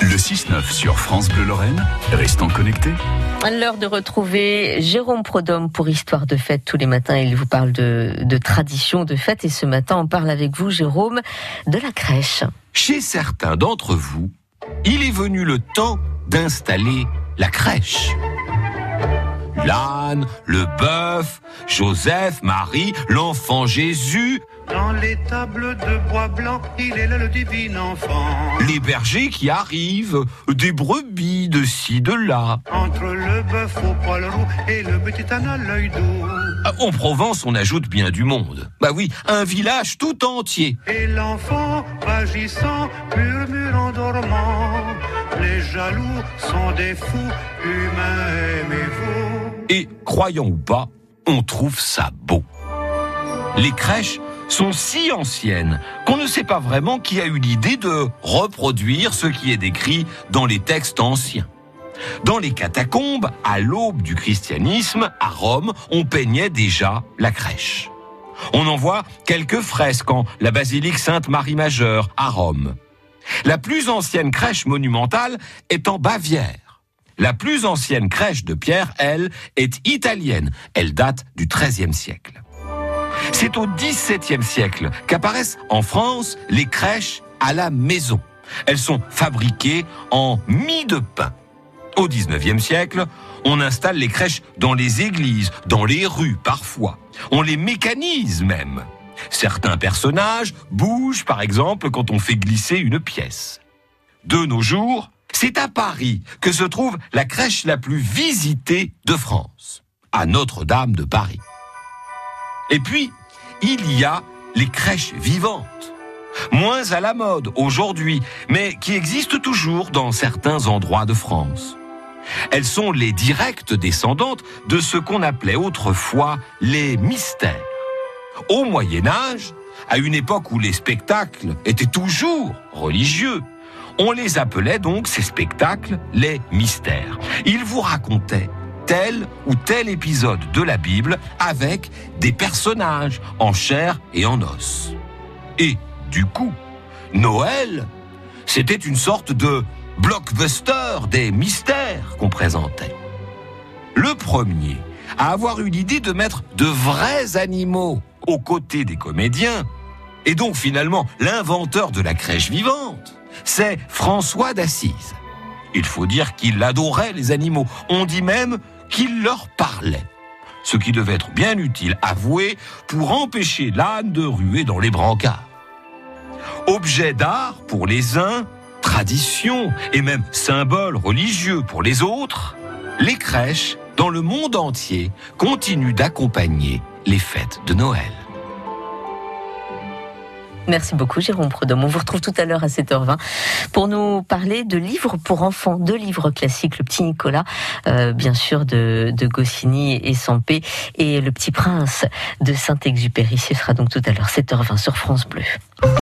Le 6-9 sur France Bleu Lorraine. Restons connectés. L'heure de retrouver Jérôme Prodhomme pour Histoire de fête. Tous les matins, il vous parle de, de tradition de fête. Et ce matin, on parle avec vous, Jérôme, de la crèche. Chez certains d'entre vous, il est venu le temps d'installer la crèche. L'âne, le bœuf, Joseph, Marie, l'enfant Jésus, Dans les tables de bois blanc, il est là le divin enfant. les bergers qui arrivent, des brebis de ci, de là. Entre le bœuf au poil roux et le petit âne à l'œil doux. Ah, En Provence, on ajoute bien du monde. Bah oui, un village tout entier. Et l'enfant, vagissant, murmure en dormant. Les jaloux sont des fous, humains aimez-vous. Et, croyant ou pas, on trouve ça beau. Les crèches sont si anciennes qu'on ne sait pas vraiment qui a eu l'idée de reproduire ce qui est décrit dans les textes anciens. Dans les catacombes, à l'aube du christianisme, à Rome, on peignait déjà la crèche. On en voit quelques fresques en la basilique Sainte-Marie Majeure, à Rome. La plus ancienne crèche monumentale est en Bavière. La plus ancienne crèche de pierre, elle, est italienne. Elle date du XIIIe siècle. C'est au XVIIe siècle qu'apparaissent en France les crèches à la maison. Elles sont fabriquées en mie de pain. Au XIXe siècle, on installe les crèches dans les églises, dans les rues parfois. On les mécanise même. Certains personnages bougent par exemple quand on fait glisser une pièce. De nos jours, c'est à Paris que se trouve la crèche la plus visitée de France, à Notre-Dame de Paris. Et puis, il y a les crèches vivantes, moins à la mode aujourd'hui, mais qui existent toujours dans certains endroits de France. Elles sont les directes descendantes de ce qu'on appelait autrefois les mystères. Au Moyen Âge, à une époque où les spectacles étaient toujours religieux, on les appelait donc ces spectacles les mystères. Ils vous racontaient tel ou tel épisode de la Bible avec des personnages en chair et en os. Et du coup, Noël, c'était une sorte de blockbuster des mystères qu'on présentait. Le premier à avoir eu l'idée de mettre de vrais animaux aux côtés des comédiens, et donc finalement l'inventeur de la crèche vivante, c'est François d'Assise. Il faut dire qu'il adorait les animaux. On dit même qu'il leur parlait. Ce qui devait être bien utile, avoué, pour empêcher l'âne de ruer dans les brancards. Objet d'art pour les uns, tradition et même symbole religieux pour les autres, les crèches, dans le monde entier, continuent d'accompagner les fêtes de Noël. Merci beaucoup, Jérôme Prodhomme. On vous retrouve tout à l'heure à 7h20 pour nous parler de livres pour enfants, deux livres classiques, Le Petit Nicolas, euh, bien sûr, de, de Goscinny et Sampé, et Le Petit Prince de Saint-Exupéry. Ce sera donc tout à l'heure, 7h20 sur France Bleu.